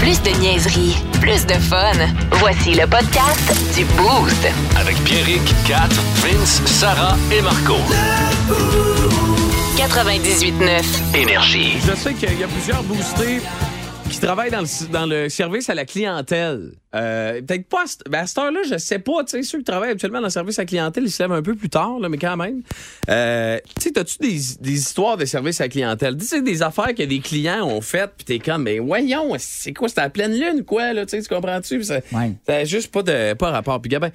Plus de niaiserie, plus de fun. Voici le podcast du Boost. Avec Pierrick, Kat, Vince, Sarah et Marco. 98.9. Énergie. Je sais qu'il y a plusieurs boostés qui travaillent dans le, dans le service à la clientèle. Euh, Peut-être pas ben à cette heure-là, je sais pas. Tu sais, ceux qui travaillent habituellement dans le service à la clientèle, ils se lèvent un peu plus tard, là, mais quand même. Euh, tu sais, as-tu des, des histoires de service à la clientèle? Tu sais, des affaires que des clients ont faites, puis t'es comme, mais voyons, c'est quoi, c'était à pleine lune, quoi, là, tu tu comprends-tu? Ça, juste pas de pas rapport. Puis, Gabin,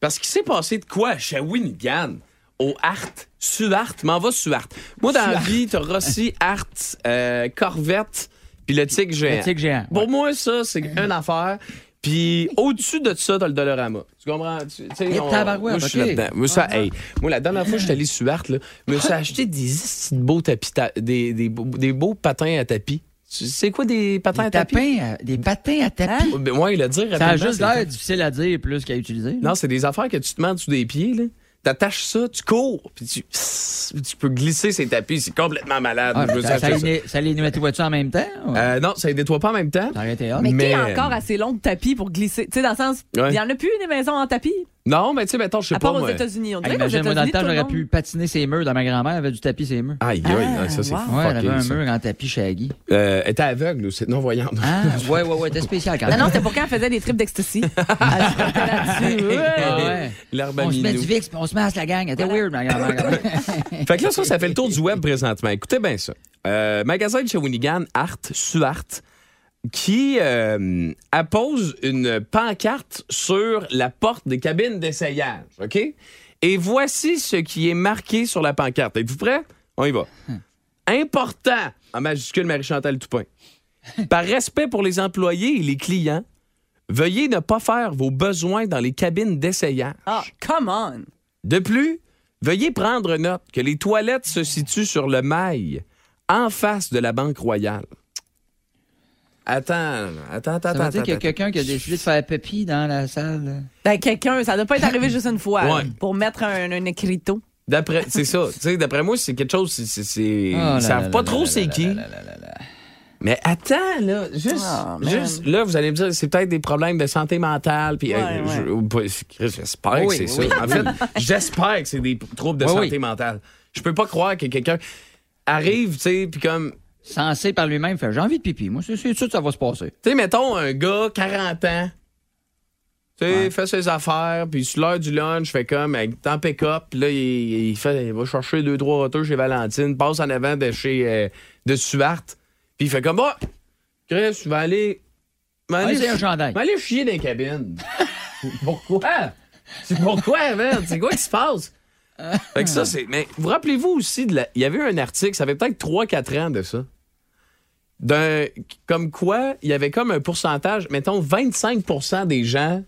parce qu'il s'est passé de quoi à Shawinigan? Au Art, Suart, m'en va Suart. Moi, dans la vie, t'as Rossi, Art, euh, Corvette, puis le tigre géant. Le tigre géant, Pour moi, ça, c'est une affaire. Puis au-dessus de ça, t'as le Dollarama. Tu comprends? Tu, sais, on- moi, je suis ok. là-dedans. Moi, ça, hey, moi, la dernière fois que je suis allé sur Art, là, je me suis acheté des de beaux tapis, ta- des, des, beaux- des beaux patins à tapis. C'est quoi des patins à tapis? tapins, à- des patins à tapis. Ben, ouais, le dire Ça a juste c'est- l'air difficile à dire plus qu'à utiliser. Non, c'est des affaires que tu te mets en dessous des pieds, là. T'attaches ça, tu cours, puis tu, tu peux glisser ces tapis. C'est complètement malade. Ah, Je ça, ça, acheté ça. les, ça les nettoie-tu en même temps? ou? Euh, non, ça ne nettoie pas en même temps. Ça. Mais, Mais- qui a encore assez long de tapis pour glisser? Tu sais, dans le sens, il Ouais. y en a plus des maisons en tapis? Non, mais tu sais, mettons, je sais À pas. part aux moi. États-Unis. On dirait qu'aux imagine, moi, dans le États-Unis, temps, tout le j'aurais monde- pu patiner ses murs. Dans ma grand-mère, elle avait du tapis ses murs. Aïe, aïe, Ah, ça, c'est wow. Ouais, elle avait fucké, un ça. mur en tapis shaggy. Euh, elle était aveugle aussi, non-voyante. Ah, ouais, ouais, ouais, c'était spécial quand Non, même. non, c'était pour quand elle faisait des trips d'ecstasy. Elle se frottait là-dessus. Ouais. Ah, ouais. L'herbe On se met du. VIX, puis on se masse la gang. Elle était weird, ma grand-mère. Fait que là, ça, ça fait le tour du web présentement. Écoutez bien ça. Euh, magasin de Shawinigan, Art, Suart, qui euh, appose une pancarte sur la porte des cabines d'essayage, OK? Et voici ce qui est marqué sur la pancarte. Êtes-vous prêts? On y va. Important, en majuscule Marie-Chantal Toupin. Par respect pour les employés et les clients, veuillez ne pas faire vos besoins dans les cabines d'essayage. Ah, come on! De plus, veuillez prendre note que les toilettes se situent sur le mail, en face de la Banque Royale. Attends, attends, attends, Ça veut attends. dire qu'il y a quelqu'un qui a décidé de faire pipi dans la salle. Ben, quelqu'un, ça doit pas être arrivé juste une fois Ouais. pour mettre un, un écriteau. D'après, c'est ça. Tu sais, d'après moi, c'est quelque chose. c'est- c'est- Oh là Ils savent pas trop c'est qui. Mais attends, là, juste, Ah, juste, là, vous allez me dire, c'est peut-être des problèmes de santé mentale, puis Ouais, euh, ouais. j'espère que c'est oui, ça. En fait, j'espère que c'est des troubles de Oui, santé oui. mentale. Je peux pas croire que quelqu'un arrive, tu sais, puis comme, Censé par lui-même faire j'ai envie de pipi. Moi, c'est sûr que ça va se passer. Tu sais, mettons un gars, 40 ans, tu sais, Ouais. fait ses affaires, puis sur l'heure du lunch, fait comme, temps pick-up, puis là, il, il fait, il va chercher deux, trois retours chez Valentine, passe en avant de chez, euh, de Suart, puis il fait comme, bah, Chris, tu vas aller, tu vas Ah, aller chier dans les cabines. pourquoi? C'est pourquoi, man? C'est quoi qui se passe? Fait que ça, c'est. Mais vous rappelez-vous aussi, de la- il y avait un article, ça fait peut-être 3-4 ans de ça. D'un, comme quoi, il y avait comme un pourcentage, mettons 25% des gens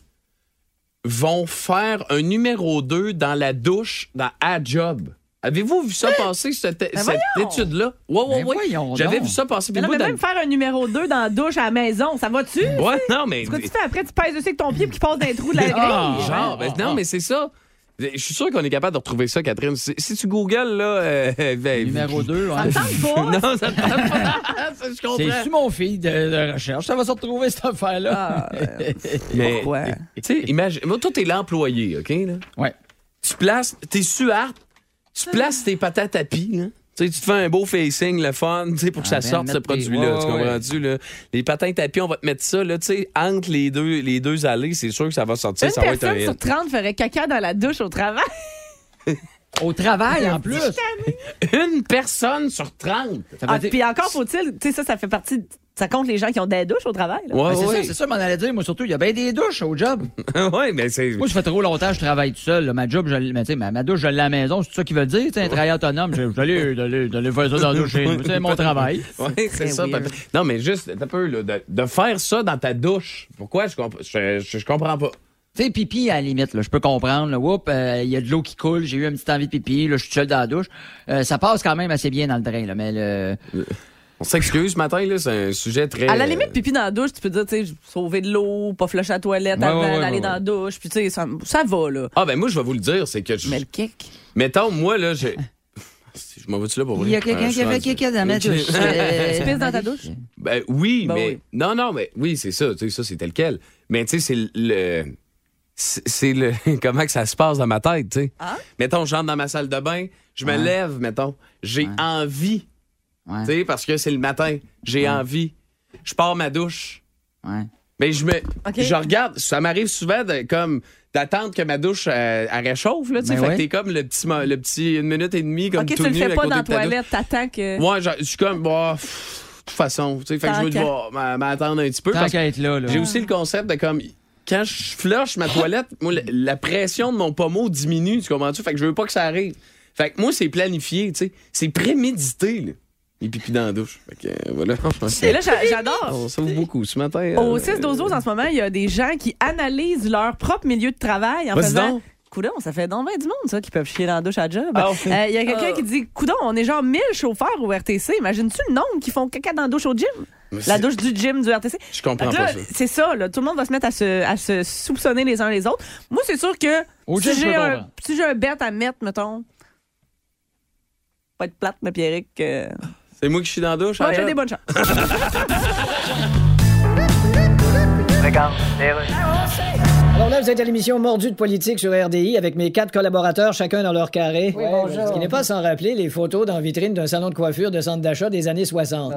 vont faire un numéro 2 dans la douche dans A Job. Avez-vous vu ça passer, cette, cette voyons! étude-là? Oui, oui, Ben oui. J'avais vu ça passer. Mais non, mais même faire un numéro 2 dans la douche à la maison, ça va-tu? Ouais, non, mais. Ce que tu fais après, tu pèses dessus avec ton pied puis qu'il passe dans les trous de la grille? Ah, Genre, ben, non, mais c'est ça. Je suis sûr qu'on est capable de retrouver ça, Catherine. Si, si tu googles, là. euh, ben, Numéro 2. Ça me tente pas. Non, ça te tente pas. Ça, je C'est comprends. sur mon fil de, de recherche? Ça va se retrouver, cette affaire-là. Ah, euh, Mais, Pourquoi? Tu sais, imagine. Moi, toi, t'es l'employé, OK? Là? Ouais. Tu places. T'es suard. Tu places tes patates à tapis, là. Tu sais, tu te fais un beau facing, le fun, pour que Ah, ça sorte, ce produit-là. ouais, tu ouais. comprends-tu, là? Les patins tapis, on va te mettre ça, là, tu sais, entre les deux, les deux allées, c'est sûr que ça va sortir, Une ça va être un personne sur hit. 30 ferait caca dans la douche au travail. Au travail, en plus. Une personne sur 30. Ça veut Ah, dire- puis encore faut-il, tu sais, ça, ça fait partie. Ça compte les gens qui ont des douches au travail. là. Ouais, Ben, c'est ouais. ça, c'est ça, m'en allait dire. Moi, surtout, il y a bien des douches au job. ouais, mais c'est. Moi, ça fait trop longtemps que je travaille tout seul. là. Ma job, je, l- mais, tu sais, ma, ma douche, je l'ai à la maison. C'est ça qu'il veut dire. tu sais, Un travail autonome. Je- J'allais d'aller faire ça dans la douche chez nous. C'est mon travail. Ouais, c'est ça. weird. papa. Non, mais juste, un peu, là, de, de faire ça dans ta douche. Pourquoi? Je, comp- je, je- je comprends pas. Tu sais, pipi, à la limite, là, je peux comprendre. là. Oups, euh, il y a de l'eau qui coule, j'ai eu une petite envie de pipi, là, je suis seul dans la douche. Euh, ça passe quand même assez bien dans le drain, là, mais le... On s'excuse ce matin, là, c'est un sujet très. À la limite, pipi dans la douche, tu peux dire, tu sais, sauver de l'eau, pas flusher la toilette Ouais, avant ouais, ouais, d'aller ouais, dans la douche. Puis, tu sais, ça, ça va, là. Ah, ben moi, je vais vous le dire, c'est que. je- Mais le kick. Mettons, moi, là, j'ai. Je m'en vais-tu là pour? Il y a quelqu'un qui a fait caca dans ma douche. Tu pisses dans ta douche? Ben oui, Ben mais. oui. Non, non, mais oui, c'est ça. Tu sais, ça, c'est tel quel. Mais tu sais, c'est le. C'est le. Comment que ça se passe dans ma tête, tu sais. Ah? Mettons, je rentre dans ma salle de bain, je me Ouais. lève, mettons. J'ai Ouais. envie, Ouais, tu sais, parce que c'est le matin. J'ai envie. Je pars ma douche. Mais je me. Je regarde. Ça m'arrive souvent de, comme. D'attendre que ma douche euh, elle réchauffe, là, tu sais. Fait que t'es comme le petit, le petit une minute et demie, comme tout tu le fais pas dans la toilette, t'attends que. Ouais, genre, je suis comme, bah, pff, de toute façon, tu sais, fait que je m'a- m'attendre un petit peu. Tant parce que qu'à être là, là. j'ai aussi le concept de comme, quand je flush ma toilette, moi, la, la pression de mon pommeau diminue, tu comprends-tu? Fait que je veux pas que ça arrive. Fait que moi, c'est planifié, tu sais. C'est prémédité, là. Les pipis dans la douche. Fait que, euh, voilà. Et là, j'a- j'adore. On sauve beaucoup ce matin. Au euh, 6 12 en ce moment, il y a des gens qui analysent leur propre milieu de travail en faisant. Coudon, ça fait donc bien du monde, ça, qui peuvent chier dans la douche à job. Ah, Euh. Il y a quelqu'un Ah. qui dit Coudon, on est genre 1000 chauffeurs au RTC. Imagines-tu le nombre qui font caca dans la douche au gym? La douche du gym du RTC. Je comprends là, pas ça. C'est ça, là, tout le monde va se mettre à se, à se soupçonner les uns les autres. Moi, c'est sûr que Au si j'ai un, si j'ai un bet à mettre, mettons, pas être plate, mais Pierrick, euh, C'est moi qui suis dans la douche. ouais, il job? des bonnes chances. Alors là, vous êtes à l'émission Mordu de politique sur RDI avec mes quatre collaborateurs, chacun dans leur carré. Ce qui n'est pas sans rappeler les photos dans vitrine d'un salon de coiffure de centre d'achat des années 60.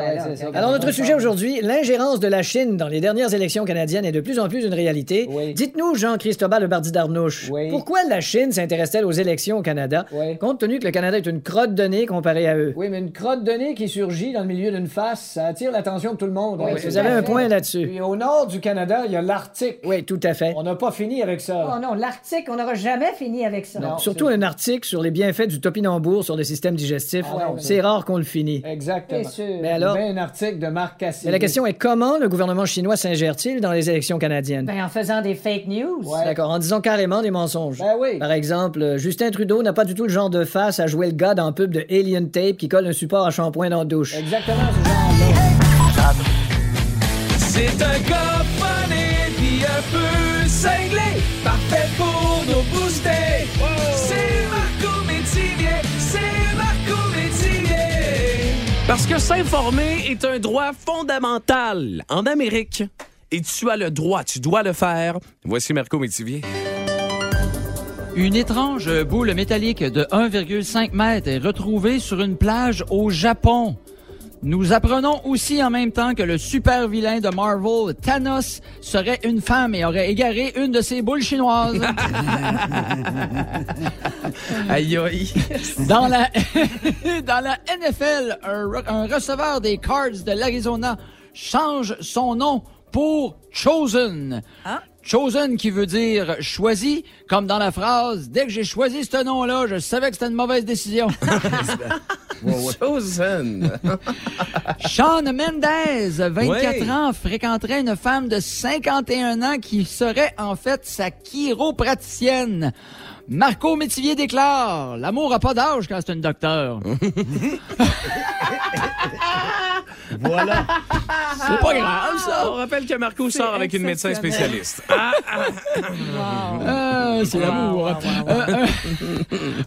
Alors, notre sujet aujourd'hui, l'ingérence de la Chine dans les dernières élections canadiennes est de plus en plus une réalité. Dites-nous, Jean-Christobal Le Bardi d'Arnouche, pourquoi la Chine s'intéresse-t-elle aux élections au Canada, compte tenu que le Canada est une crotte de nez comparé à eux? Oui, mais une crotte de nez qui surgit dans le milieu d'une face, ça attire l'attention de tout le monde. vous avez un point là-dessus. Au nord du Canada, il y a l'Arctique. Oui, tout à fait. On n'a pas fini avec ça. Oh non, l'Arctique, on n'aura jamais fini avec ça. Non, surtout un article sur les bienfaits du topinambour sur le système digestif. c'est rare qu'on le finit. Exactement. Sûr. Mais alors, un article de Marc Cassidy. mais la question est comment le gouvernement chinois s'ingère-t-il dans les élections canadiennes? Ben, en faisant des fake news. D'accord, en disant carrément des mensonges. Ben oui. Par exemple, Justin Trudeau n'a pas du tout le genre de face à jouer le gars dans le pub de Alien Tape qui colle un support à shampoing dans la douche. Exactement ce genre-là. C'est un gars funny puis un peu cinglé, parfait pour nous booster. C'est Marco Métivier, c'est Marco Métivier. Parce que s'informer est un droit fondamental en Amérique. Et tu as le droit, tu dois le faire. Voici Marco Métivier. Une étrange boule métallique de 1,5 mètre est retrouvée sur une plage au Japon. Nous apprenons aussi en même temps que le super vilain de Marvel, Thanos, serait une femme et aurait égaré une de ses boules chinoises. Aïe aïe. Dans la, dans la NFL, un, un receveur des Cards de l'Arizona change son nom pour Chosen. Ah. Chosen qui veut dire choisi, comme dans la phrase Dès que j'ai choisi ce nom-là, je savais que c'était une mauvaise décision. Chosen. Sean Mendez, 24 Ouais. ans, fréquenterait une femme de 51 ans qui serait en fait sa chiropraticienne. Marco Métivier déclare L'amour a pas d'âge quand c'est une docteur. voilà. C'est pas grave, ça. On rappelle que Marco sort avec une médecin spécialiste. Ah, Ah, c'est l'amour. Euh,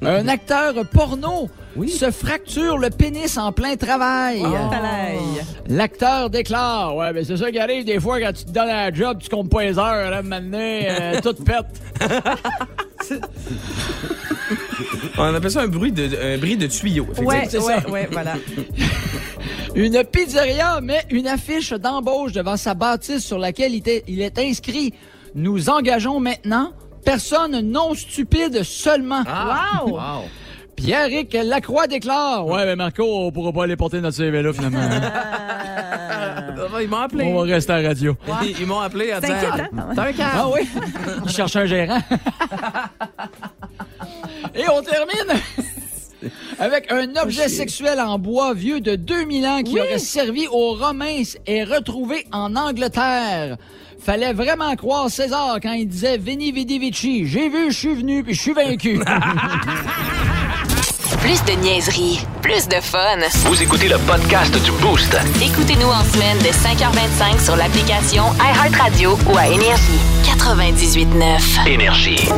un, un acteur porno se fracture le pénis en plein travail. Talaï. L'acteur déclare Ouais, ben c'est ça qui arrive des fois quand tu te donnes un job, tu comptes pas les heures, là, maintenant, euh, tout pète. On appelle ça un bruit de, un bruit de tuyau. Ouais, c'est ouais, ça. ouais, voilà. Une pizzeria met une affiche d'embauche devant sa bâtisse sur laquelle il est, il est inscrit Nous engageons maintenant personne non stupide seulement. Ah. Wow! Pierrick Lacroix déclare Ouais, mais Marco, on pourra pas aller porter notre CV là finalement. Ah, Ils m'ont appelé. on va rester à la radio. Ils, ils m'ont appelé à dire. T'as un. Ah oui? Il cherche un gérant. Et on termine avec un objet sexuel en bois vieux de 2000 ans qui aurait servi aux Romains et retrouvé en Angleterre. Fallait vraiment croire César quand il disait Veni Vidi Vici. J'ai vu, je suis venu, puis je suis vaincu. Plus de niaiserie, plus de fun. Vous écoutez le podcast du Boost. Écoutez-nous en semaine de 5h25 sur l'application iHeartRadio ou à Énergie. 98.9. Énergie.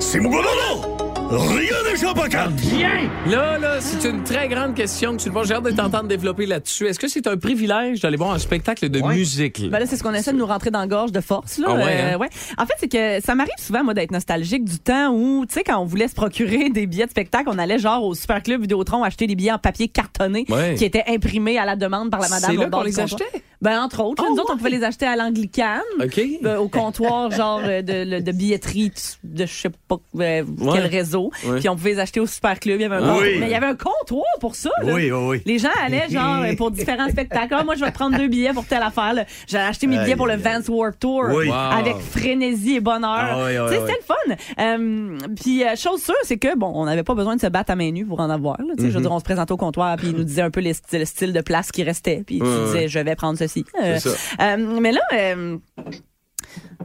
そば Rien n'échappe à quatre. Bien! Là, là, c'est une très grande question que tu vois. J'ai hâte de t'entendre développer là-dessus. Est-ce que c'est un privilège d'aller voir un spectacle de musique? Là? Ben là, c'est ce qu'on essaie de nous rentrer dans la gorge de force. Là. Ah ouais, euh, hein? ouais. En fait, c'est que ça m'arrive souvent, moi, d'être nostalgique du temps où, tu sais, quand on voulait se procurer des billets de spectacle, on allait genre au Super Club Vidéotron acheter des billets en papier cartonné qui étaient imprimés à la demande par la madame. C'est là qu'on les achetait? Ben, entre autres. Ah nous autres, on pouvait les acheter à l'anglicane. OK. euh, au comptoir, genre euh, de, de billetterie de je sais pas euh, quel réseau. Ouais. Puis on pouvait les acheter au Super Club. Il y avait un. Oui. Mais il y avait un comptoir pour ça. là. Oui, oui, oui. Les gens allaient genre pour différents spectacles. Ah, moi, je vais te prendre deux billets pour telle affaire. là. J'ai acheté mes billets pour le. Vance Warp Tour Oui. Wow. avec frénésie et bonheur. Ah oui, oui, tu sais, oui. c'était le fun. Euh, puis chose sûre, c'est que bon, on n'avait pas besoin de se battre à main nue pour en avoir. là. Tu sais, Je veux dire, on se présentait au comptoir puis ils nous disaient un peu les le style de place qui restait. Puis tu Ouais, disais, ouais. je vais prendre ceci. Euh, ça. euh, mais là, euh,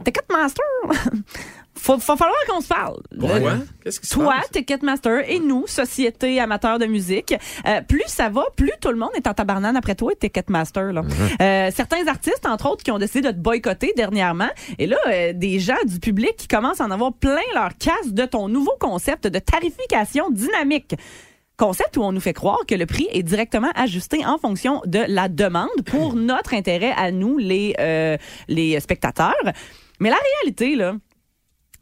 Ticketmaster, faut, faut falloir qu'on se parle. Pourquoi? Le- Qu'est-ce qui se toi, passe? Ticketmaster, et nous, société amateur de musique, euh, plus ça va, plus tout le monde est en tabarnane après toi, Ticketmaster. Là. Euh, certains artistes, entre autres, qui ont décidé de te boycotter dernièrement, et là, euh, des gens du public qui commencent à en avoir plein leur casse de ton nouveau concept de tarification dynamique. Concept où on nous fait croire que le prix est directement ajusté en fonction de la demande pour notre intérêt à nous, les, euh, les spectateurs. Mais la réalité, là,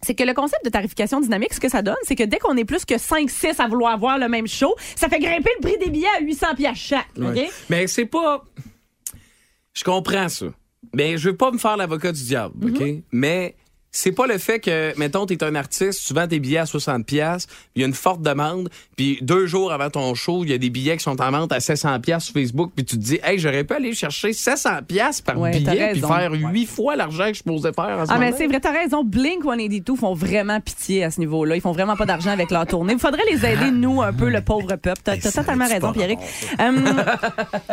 c'est que le concept de tarification dynamique, ce que ça donne, c'est que dès qu'on est plus que 5-6 à vouloir voir le même show, ça fait grimper le prix des billets à 800 pièces chaque. OK? Ouais. Mais c'est pas. Je comprends ça. Mais je veux pas me faire l'avocat du diable, Mhm. OK? Mais c'est pas le fait que, mettons, t'es un artiste, tu vends tes billets à 60$, piastres, il y a une forte demande, puis deux jours avant ton show, il y a des billets qui sont en vente à 700$ piastres sur Facebook, puis tu te dis, hey, j'aurais pu aller chercher 700$ piastres par Ouais, billet, puis raison. faire huit fois l'argent que je posais faire en ce Ah, mais c'est vrai, t'as raison. Blink 182 font vraiment pitié à ce niveau-là. Ils font vraiment pas d'argent avec leur tournée. Il faudrait les aider, nous, un peu, le pauvre peuple. T'as t'as totalement raison, Pierrick. Hum,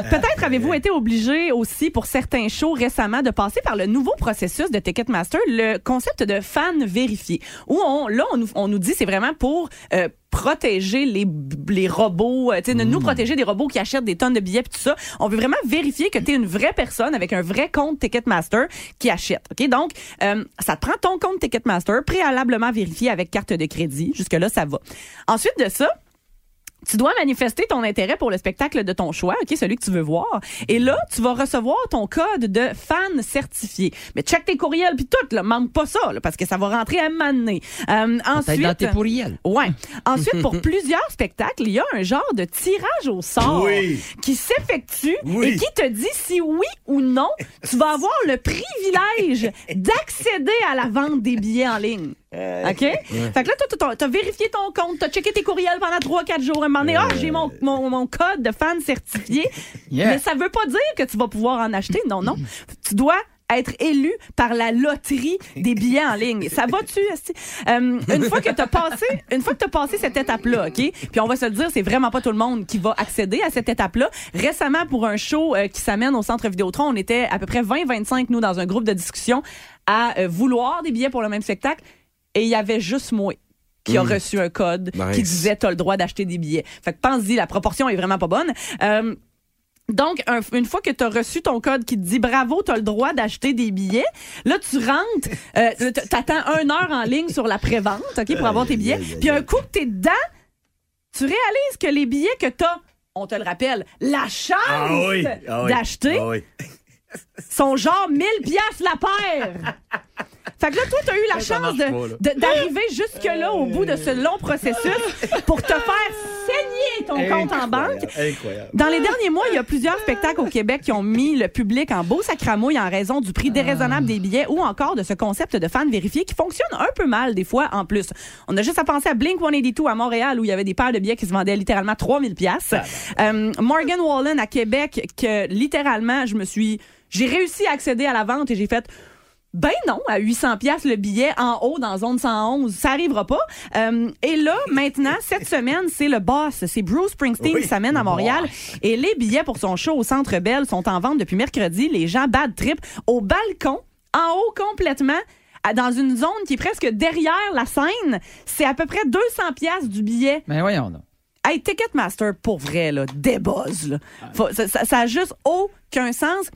Peut-être avez-vous été obligé aussi, pour certains shows récemment, de passer par le nouveau processus de Ticketmaster, le concept de fan vérifié. Où on, là, on nous, on nous dit c'est vraiment pour euh, protéger les, les robots, euh, tu sais, nous protéger des robots qui achètent des tonnes de billets pis tout ça. On veut vraiment vérifier que tu es une vraie personne avec un vrai compte Ticketmaster qui achète. OK? Donc, euh, ça te prend ton compte Ticketmaster préalablement vérifié avec carte de crédit. Jusque-là, ça va. Ensuite de ça, tu dois manifester ton intérêt pour le spectacle de ton choix, OK, celui que tu veux voir. Et là, tu vas recevoir ton code de fan certifié. Mais check tes courriels puis tout, là, manque pas ça, là, parce que ça va rentrer à m'amener. Euh, ensuite, dans tes pourriels. Ouais. Ensuite, pour plusieurs spectacles, il y a un genre de tirage au sort Oui. qui s'effectue Oui. et qui te dit si oui ou non, tu vas avoir le privilège d'accéder à la vente des billets en ligne. OK? Fait que là, toi, t'as- vérifié ton compte, t'as checké tes courriels pendant 3-4 jours. À un moment donné, ah, j'ai mon, mon, mon code de fan certifié. Yeah. Mais ça veut pas dire que tu vas pouvoir en acheter. Non, non. Tu dois être élu par la loterie des billets en ligne. Ça va-tu? Euh, une fois que tu as passé, une fois que passé cette étape-là, OK? Puis on va se le dire, c'est vraiment pas tout le monde qui va accéder à cette étape-là. Récemment, pour un show euh, qui s'amène au Centre Vidéotron, on était à peu près 20-25, nous, dans un groupe de discussion, à euh, vouloir des billets pour le même spectacle. Et il y avait juste moi qui a reçu un code Nice. qui disait t'as le droit d'acheter des billets. Fait que pense-y, la proportion est vraiment pas bonne. Euh, donc, un- une fois que tu as reçu ton code qui te dit bravo, tu as le droit d'acheter des billets, là, tu rentres, euh, t- t'attends une heure en ligne sur la prévente, OK, pour avoir tes billets. Puis un coup que t'es dedans, tu réalises que les billets que tu as, on te le rappelle, la chance Ah oui. ah oui, d'acheter ah oui. sont genre 1000 pièces la paire. Fait que là, toi, t'as eu la chance d'arriver jusque-là au bout de ce long processus pour te faire saigner ton compte en banque. Incroyable. Dans les derniers mois, il y a plusieurs spectacles au Québec qui ont mis le public en beau sacramouille en raison du prix déraisonnable des billets ou encore de ce concept de fan vérifié qui fonctionne un peu mal des fois en plus. On a juste à penser à Blink 182 à Montréal où il y avait des paires de billets qui se vendaient littéralement 3000 pièces. Morgan Wallen à Québec que littéralement je me suis j'ai réussi à accéder à la vente et j'ai fait ben non, à 800 pièces le billet en haut dans zone 111, ça arrivera pas. Euh, et là, maintenant, cette semaine, c'est le boss, c'est Bruce Springsteen Oui, qui s'amène à Montréal. Et les billets pour son show au Centre Bell sont en vente depuis mercredi. Les gens bad trip au balcon, en haut complètement. Dans une zone qui est presque derrière la scène, c'est à peu près 200 pièces du billet. Mais voyons donc. Hey, Ticketmaster, pour vrai, là, débuzz, là. Faut- ça, ça, ça a juste aucun sens.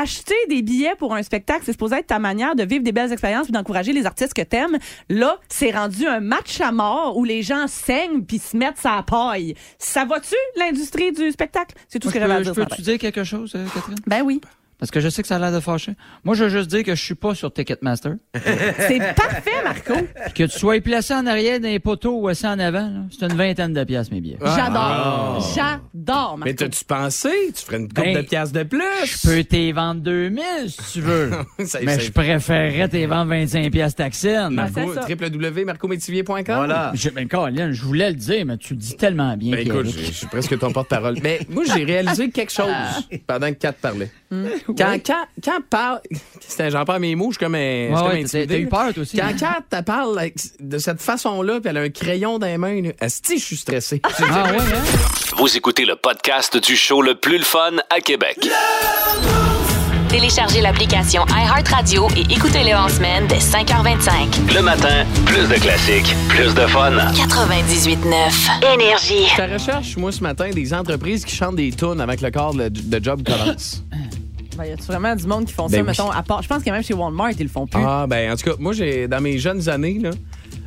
Acheter des billets pour un spectacle, c'est supposé être ta manière de vivre des belles expériences puis d'encourager les artistes que t'aimes. Là, c'est rendu un match à mort où les gens saignent puis se mettent sa paille. Ça va-tu, l'industrie du spectacle? C'est tout ce que j'avais à dire. peux, ce tu matin. dire quelque chose, euh, Catherine? Ben oui. Parce que je sais que ça a l'air de fâcher. Moi, je veux juste dire que je suis pas sur Ticketmaster. C'est parfait, Marco. Puis que tu sois placé en arrière d'un poteau ou assis en avant, là, c'est une vingtaine de piastres, mes billets. J'adore. J'adore, Marco. Mais t'as-tu pensé? Tu ferais une coupe Ben, de piastres de plus? Je peux t'y vendre 2000 si tu veux. Ça- Mais ça- je préférerais t'y vendre 25 piastres taxine. Ben, c'est Marco, ça. www.marcométivier.com. Voilà. Je, ben, Colin, je voulais le dire, mais tu le dis tellement bien. Ben écoute, Pierrick. je je suis presque ton porte-parole. Mais moi, j'ai réalisé quelque chose pendant que Kat parlait. Quand, quand, quand parle. C'était- J'en parle mes mots, je suis comme un. Ouais, t'as eu peur, toi aussi. Quand hein? Kat elle parle avec- de cette façon-là, puis elle a un crayon dans les mains, asti, je suis stressé. Ah ouais, hein? Vous écoutez le podcast du show le plus le fun à Québec. Téléchargez l'application iHeartRadio et écoutez-le en semaine dès 5h25. Le matin, plus de classiques, plus de fun. 98.9 Énergie. Je recherche, moi, ce matin, des entreprises qui chantent des tunes que le corps de, de job commence. Ben, y a-tu vraiment du monde qui font Ben ça, oui. mettons, à part. Je pense que même chez Walmart, ils le font plus. Ah, ben, en tout cas, moi, j'ai dans mes jeunes années, là,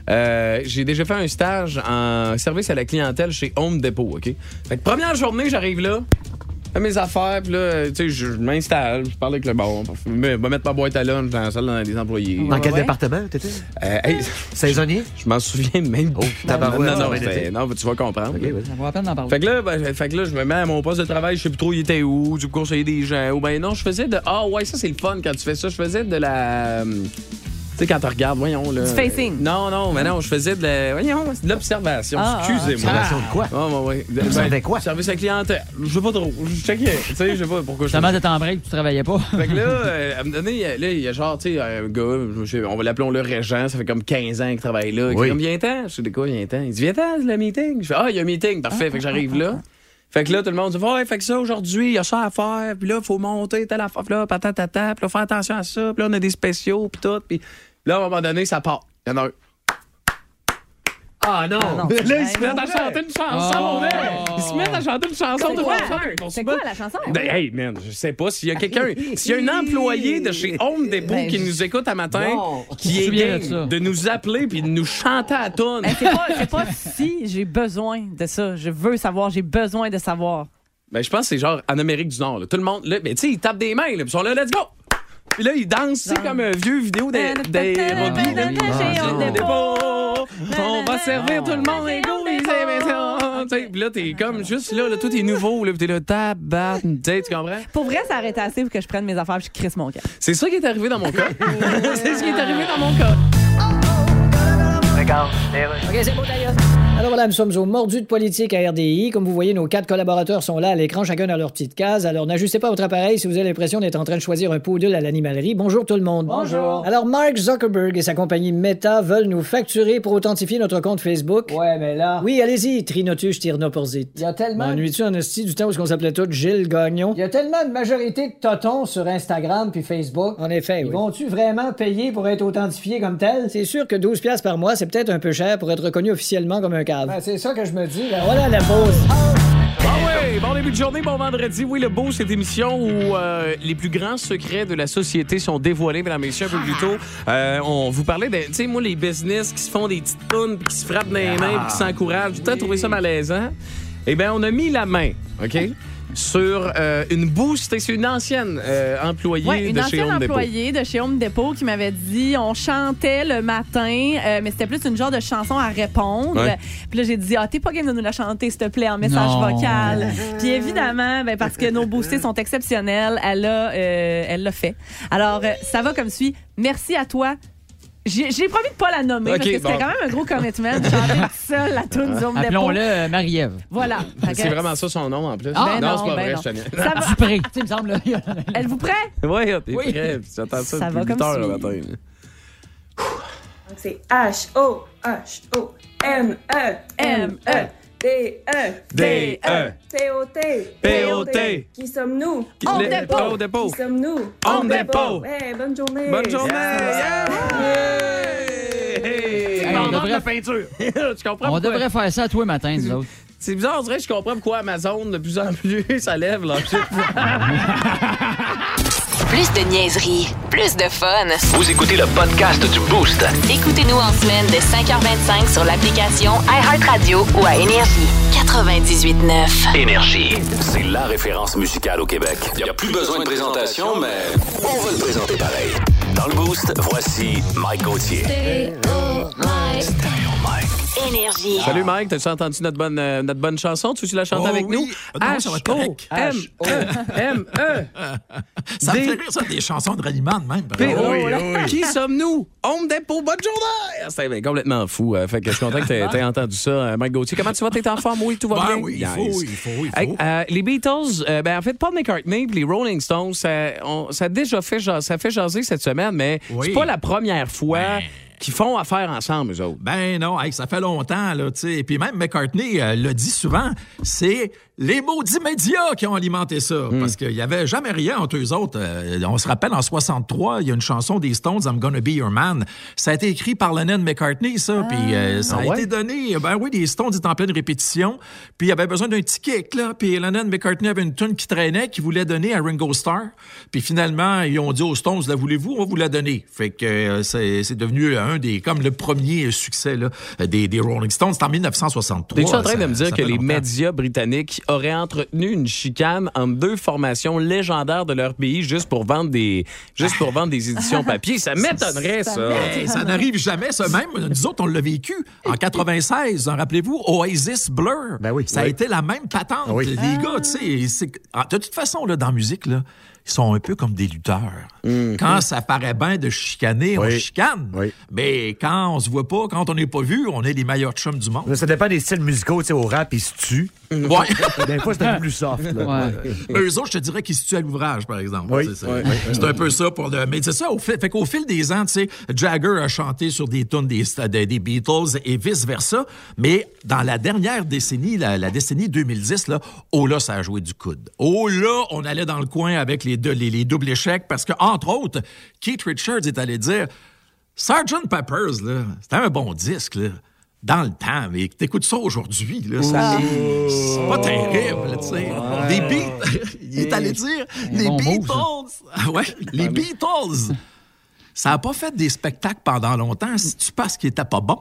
euh, j'ai déjà fait un stage en service à la clientèle chez Home Depot, OK? Fait que première journée, j'arrive là, fais mes affaires, puis là, tu sais, je m'installe, je parle avec le bon, je vais mettre ma boîte à lunch dans la salle des employés. Dans quel Ouais. département t'étais? Euh, hey, Saisonnier? je m'en souviens même pas. Oh, tabarouette, non, non, être ben, non, tu vas comprendre. Ok, vas-y. Ça vaut la peine d'en parler. Fait que, là, ben, fait que là, je me mets à mon poste de travail, je sais plus trop il était où, du conseiller des gens. Ou ben non, je faisais de. Ah ouais, ça c'est le fun quand tu fais ça. Je faisais de la. Euh, Tu sais, quand tu regardes, voyons. Là, Du facing. Non, non, mais non, je faisais de la. Voyons, c'est de l'observation. Ah, Excusez-moi. Observation de quoi? Ah, ouais, ouais. De- Observais quoi? Service à clientèle. Je sais pas trop. Je checkais. Tu sais, je sais pas pourquoi je Justement, t'étais en break, tu travaillais pas. fait que là, euh, à me donner, euh, là, il y a genre, tu sais, un gars, je sais, on va l'appeler le Régent, ça fait comme 15 ans qu'il travaille là. Il Oui. dit, comme, viens-ten. Je dis, quoi, viens-ten? Il dit, viens-ten, c'est le meeting. Je fais, ah, il y a un meeting, parfait. Fait que j'arrive là. Fait que là, tout le monde dit, ouais, fait que ça, aujourd'hui, il y a ça à faire, puis là, il faut monter, telle affaire, puis là, patatata, puis là, faire attention à ça, puis là, on a des spéciaux, puis tout, puis là, à un moment donné, ça part. Il y en a un. Ah non! non. Là, ils se mettent à chanter une chanson, Oh. man. Ils se mettent à chanter une chanson de quoi? C'est quoi la chanson? Ben, hey, man, je sais pas s'il y a quelqu'un, s'il y a un employé de chez Home Depot Ben, qui je- nous écoute à matin, Non. qui est game de nous appeler puis de nous chanter à tonne. Ben, c'est pas, pas si j'ai besoin de ça. Je veux savoir, j'ai besoin de savoir. Ben, je pense que c'est genre en Amérique du Nord. là. Tout le monde, là, ben, tu sais, ils tapent des mains, là, puis ils sont là, let's go! Puis là, ils dansent, c'est comme un vieux vidéo des, des Robbie, là. Ah. On va servir tout le monde Puis là, t'es comme juste là, là, tout est nouveau, là, puis t'es là, tabat, tu comprends? Pour vrai, ça aurait été assez pour que je prenne mes affaires et je crisse mon camp. C'est ça qui est arrivé dans mon cas. c'est ce qui est arrivé dans mon cas. OK, c'est beau, d'ailleurs. Alors voilà, nous sommes au mordu de politique à RDI. Comme vous voyez, nos quatre collaborateurs sont là à l'écran, chacun dans leur petite case. Alors n'ajustez pas votre appareil si vous avez l'impression d'être en train de choisir un poodle à l'animalerie. Bonjour tout le monde. Bonjour. Alors Mark Zuckerberg et sa compagnie Meta veulent nous facturer pour authentifier notre compte Facebook. Ouais, mais là, Oui, allez-y, Trinotus Tirnoporzit. il y a tellement... M'ennuies-tu en esti du temps où on s'appelait tous Gilles Gagnon? Il y a tellement de majorité de totons sur Instagram puis Facebook. En effet, Ils oui. vont-tu vraiment payer pour être authentifiés comme tel? C'est sûr que 12 piastres par mois, c'est peut-être un peu cher pour être reconnu officiellement comme un cave. Ben, c'est ça que je me dis. là. Voilà la pause. Ah oui, bon début de journée, bon vendredi. Oui, le beau, cette émission où euh, les plus grands secrets de la société sont dévoilés, mesdames et messieurs, un peu plus tôt. Euh, on vous parlait de, tu sais, moi, les business qui se font des petites puis qui se frappent dans les mains, puis qui s'encouragent. J'ai tout le temps trouvé ça malaisant. Eh bien, on a mis la main, OK, sur euh, une boost. C'est une ancienne euh, employée Ouais, une de chez ancienne Home Depot. employée de chez Home Depot qui m'avait dit on chantait le matin, euh, mais c'était plus une genre de chanson à répondre. Ouais. Puis là, j'ai dit ah, t'es pas game de nous la chanter, s'il te plaît, en message Non. vocal. Puis évidemment, ben, parce que nos boostés sont exceptionnels, elle l'a euh, elle l'a fait. Alors, euh, ça va comme suit. Merci à toi. J'ai promis de pas la nommer Ok, parce que c'était bon. quand même un gros commitment de chanter toute seule la tune Home Depot. Appelons-le euh, Marie-Ève. Voilà. C'est vraiment ça son nom en plus. Ah, non, non, c'est pas ben vrai, non. je te. Ça va, Dupré. tu sais, il me semble. là. êtes-vous prêts? Ouais, t'es Oui. prêt. J'attends ça, Ça depuis va 8 comme heures le matin. Donc c'est H-O-H-O-M-E-M-E. D-E. D-E. P-O-T. P-O-T. Qui sommes-nous? Depot. Home Depot. Qui sommes-nous? Home Depot. Ouais, bonne journée. Bonne journée! Yeah! Hey, on devrait- peinture. tu comprends On pourquoi? devrait faire ça tous les matins, nous autres. C'est bizarre, on dirait que je comprends pourquoi Amazon, de plus en plus, ça lève chiffre. Plus de niaiserie, plus de fun. Vous écoutez le podcast du Boost. Écoutez-nous en semaine de 5h25 sur l'application iHeartRadio ou à Énergie. 98.9. Énergie. C'est la référence musicale au Québec. Il n'y a plus besoin de présentation, mais on va le présenter pareil. Dans le Boost, voici Mike Gauthier. Énergie. Salut Mike, t'as-tu entendu notre bonne, euh, notre bonne chanson? Tu veux la chanter Oh avec oui. nous? Non, ça va être correct? H-O-M-E-M-E. Ça me Des- fait rire, ça, des chansons de ralliement de même. P- exemple. oh, Qui sommes-nous? Home Depot, bonne journée! C'est ben, complètement fou. euh, fait que je suis content que t'aies entendu ça, euh, Mike Gauthier. Comment tu vas? T'es en forme? Oui, tout va Ben bien? oui, il faut, il faut, il faut. Hey, euh, les Beatles, euh, ben, en fait, Paul McCartney et les Rolling Stones, ça, on- ça a déjà fait, jas- ça fait jaser cette semaine, mais Oui. c'est pas la première fois. Qu'ils font affaire ensemble, eux autres. Ben non, hey, ça fait longtemps, là, tu sais. Et puis même McCartney euh, le dit souvent, c'est les maudits médias qui ont alimenté ça. Hmm. Parce qu'il y avait jamais rien entre eux autres. Euh, on se rappelle, en 63, il y a une chanson des Stones, I'm Gonna Be Your Man. Ça a été écrit par Lennon McCartney, ça. Puis euh, ça a Ah ouais? été donné, ben oui, les Stones étaient en pleine répétition. Puis il y avait besoin d'un petit kick, là. Puis Lennon McCartney avait une tune qui traînait, qu'il voulait donner à Ringo Starr. Puis finalement, ils ont dit aux Stones, la voulez-vous? On va vous la donner. Fait que euh, c'est c'est devenu un des, comme le premier succès, là, des, des Rolling Stones. C'était en 1963. T'es-tu en train Ça- de me dire ça que les longtemps. médias britanniques auraient entretenu une chicane entre deux formations légendaires de leur pays juste pour vendre des, juste pour vendre des éditions papier? Ça m'étonnerait, ça. Hey, ça n'arrive jamais, ça même. Nous autres, on l'a vécu en 96. hein, Rappelez-vous, Oasis Blur. Ben oui. Ça a Oui. été la même patente. Oui. Les gars, tu sais, c'est- ah, de toute façon, là, dans la musique, là, ils sont un peu comme des lutteurs. Quand ça paraît bien de chicaner, on Oui. chicane. Oui. Mais quand on se voit pas, quand on n'est pas vu, on est les meilleurs chums du monde. Ça dépend des styles musicaux, tu sais, au rap, ils se tuent. Ouais. Des fois, c'est un peu plus soft. là. Ouais. Eux autres, je te dirais qu'ils se tuent à l'ouvrage, par exemple. Oui. C'est ça. C'est un peu ça pour le. Mais c'est ça, au fait, fait qu'au fil des ans, tu sais, Jagger a chanté sur des tunes des, des, des Beatles et vice-versa. Mais dans la dernière décennie, la, la décennie 2010, là, oh là, ça a joué du coude. Oh là, on allait dans le coin avec les, deux, les, les doubles échecs parce que, entre autres, Keith Richards est allé dire Sgt. Peppers, là, c'était un bon disque, là. Dans le temps, mais t'écoutes ça aujourd'hui, là, ça- c'est pas terrible, tu sais. Les Beatles, il est allé dire, les bon Beatles, ouais, les Beatles, ça n'a pas fait des spectacles pendant longtemps si tu penses qu'ils étaient pas bons.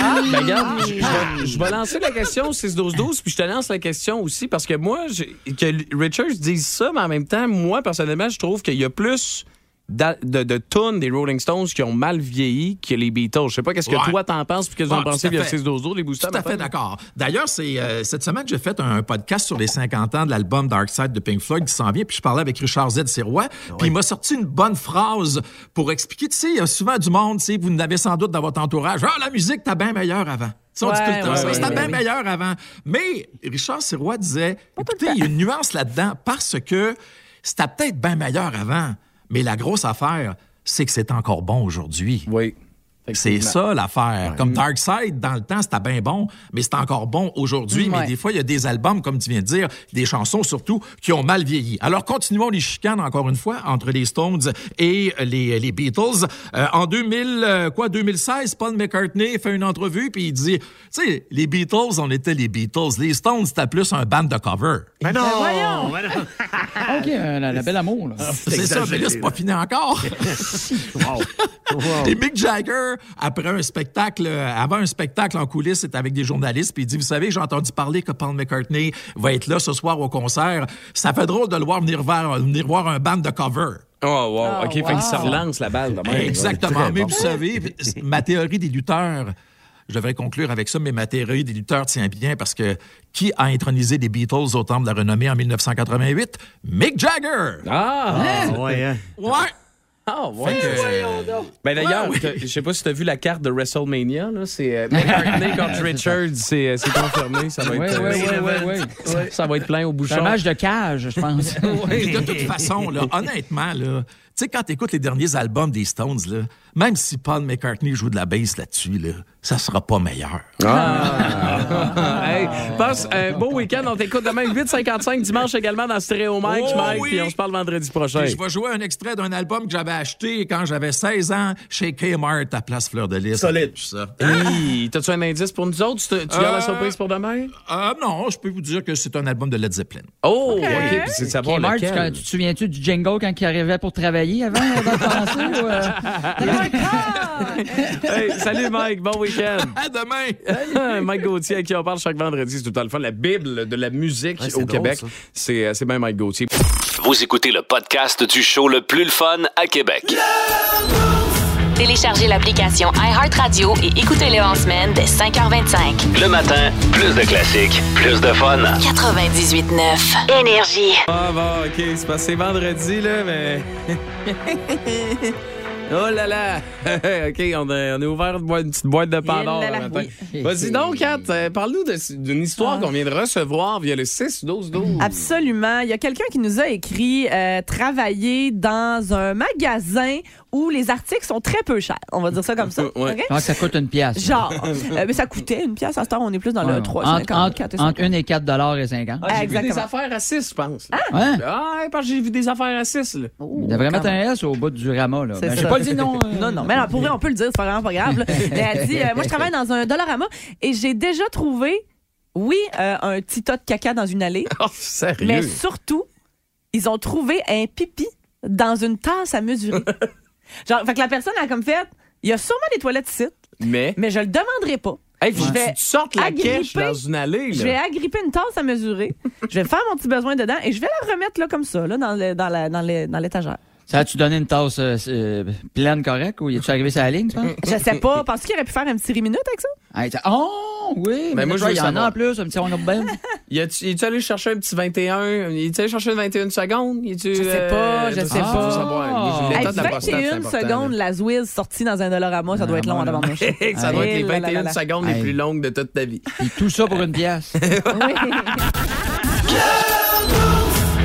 Ah, ben regarde, je, je vais, je vais lancer la question au 6-12-12, puis je te lance la question aussi, parce que moi, je- que Richards dise ça, mais en même temps, moi, personnellement, je trouve qu'il y a plus d'a- de, de tunes des Rolling Stones qui ont mal vieilli que les Beatles. Je sais pas qu'est-ce que Ouais. toi t'en penses, puis que vous en pensez tout à via fait. 6-12-12, les boosters. Tout à fait d'accord. D'ailleurs, c'est euh, cette semaine j'ai fait un podcast sur les 50 ans de l'album Dark Side de Pink Floyd qui s'en vient, puis je parlais avec Richard Z. Sirois, puis il m'a sorti une bonne phrase pour expliquer, tu sais, il y a souvent du monde, tu sais, vous n'avez sans doute dans votre entourage, ah, la musique, t'as bien meilleure avant. Tu sais, on dit Ouais, tout le temps ouais, ça, ouais, c'était ouais, bien oui. meilleur avant. Mais Richard Sirois disait, écoutez, il y a une nuance là-dedans parce que c'était peut-être bien meilleur avant, mais la grosse affaire, c'est que c'est encore bon aujourd'hui. Oui. C'est ça l'affaire. Comme Dark Side, dans le temps, c'était bien bon, mais c'est encore bon aujourd'hui. Ouais. Mais des fois, il y a des albums, comme tu viens de dire, des chansons surtout, qui ont mal vieilli. Alors, continuons les chicanes, encore une fois, entre les Stones et les, les Beatles. Euh, en 2000, euh, quoi, 2016, Paul McCartney fait une entrevue, puis il dit, tu sais, les Beatles, on était les Beatles. Les Stones, c'était plus un band de cover. Mais non! voyons! OK, euh, la, la belle amour. Là. C'est ça, mais là, c'est pas fini encore. Et Mick Jagger, après un spectacle, euh, avant un spectacle en coulisses, c'est avec des journalistes, puis il dit, vous savez, j'ai entendu parler que Paul McCartney va être là ce soir au concert. Ça fait drôle de le voir venir voir, venir voir un band de cover. Oh, wow. Oh, OK, fait wow. que ça relance la balle. de même. Exactement. Mais bon. vous savez, ma théorie des lutteurs, je devrais conclure avec ça, mais ma théorie des lutteurs tient bien parce que qui a intronisé les Beatles au temple de la renommée en 1988? Mick Jagger! Ah! Ah, ouais, hein? Ouais! Ah, ouais. Que- Ben d'ailleurs, Ouais, t'as- je sais pas si tu as vu la carte de WrestleMania. là, C'est euh, McCartney contre Richards. C'est euh, c'est confirmé. Ça va Oui, être, oui, euh, oui, oui, oui. ça va être plein au bouchon. un match de cage, je pense. De toute façon, là, honnêtement, là, sais, quand tu écoutes les derniers albums des Stones, là, même si Paul McCartney joue de la bass là-dessus, là, ça sera pas meilleur. Ah! hey, passe un beau week-end. On t'écoute demain 8h55 dimanche également dans Stéréo Mike, Oh Mike. oui! Puis on se parle vendredi prochain. Puis je vais jouer un extrait d'un album que j'avais acheté quand j'avais 16 ans chez Kmart à Place Fleur de Lys. Solide. Ça. Hey, T'as-tu un indice pour nous autres? Tu, tu gardes la Euh, surprise pour demain? Euh, non, je peux vous dire que c'est un album de Led Zeppelin. Oh, OK. Puis c'est de savoir Kmart, tu, lequel. tu te souviens-tu du jingle quand il arrivait pour travailler avant euh, ou, euh? Hey, salut Mike, bon week-end. À demain! Mike Gauthier, à qui on parle chaque vendredi, c'est tout le temps le fun. La Bible de la musique Ouais, au drôle, Québec, c'est euh, c'est bien Mike Gauthier. Vous écoutez le podcast du show le plus le fun à Québec. Téléchargez l'application iHeartRadio et écoutez-le en semaine dès 5h25. Le matin, plus de classiques, plus de fun. 98.9 Énergie. Ah bon, OK, c'est c'est vendredi, là, mais... oh là là! OK, on, a- on est ouvert une, boîte- une petite boîte de Pandore le matin. oui. Vas-y donc, Kat, euh, parle-nous d'une histoire qu'on vient de recevoir via le 6-12-12. Absolument. Il y a quelqu'un qui nous a écrit euh, travailler dans un magasin où les articles sont très peu chers. On va dire ça comme ça. Ouais. Que ça coûte une pièce. Genre, euh, mais ça coûtait une pièce. À ce temps, on est plus dans Ouais. le 3, entre, 50, entre, 4 et entre 50. 1 et 4 dollars et 50. Ah, j'ai vu des affaires à 6, je pense. là. Ouais. Ah, ouais, parce que j'ai vu des affaires à 6. Là. Il devrait mettre un S au bout du ramas. Là. C'est Ben, ça. J'ai pas dit non. euh, Non, non, mais non, pour vrai, on peut le dire, c'est pas vraiment pas grave. Mais elle dit, euh, moi, je travaille dans un Dollarama et j'ai déjà trouvé, oui, euh, un petit tas de caca dans une allée, Oh, sérieux? mais surtout, ils ont trouvé un pipi dans une tasse à mesurer. Genre, fait que la personne a comme fait, il y a sûrement des toilettes ici, Mais, mais je le demanderai pas. hey, Je vais tu sortes la cache dans une allée. Là. Je vais agripper une tasse à mesurer, je vais faire mon petit besoin dedans et je vais la remettre là comme ça, là, dans le- dans dans le- dans l'étagère. Ça a-tu donné une tasse euh, euh, pleine correcte ou es-tu arrivé sur la ligne, tu penses? Je sais pas, penses-tu qu'il aurait pu faire un petit minute avec ça? T'as- oh, oui. Mais moi, je veux il y en a savoir. en plus, un petit on ben. Y a-tu es-tu allé chercher un petit 21? Y es-tu allé chercher une 21 secondes? Y tu Je sais pas, je sais faut pas. savoir. Moi, j'ai Hey, l'état de la prostate, c'est 21 important, secondes, la Zwiz sortie dans un Dollarama, ça doit être long tabarnouche. là. Ça doit être les Hey, là, là, 21 là, là. secondes les Hey. plus longues de toute ta vie. Puis tout ça pour une pièce. Oui.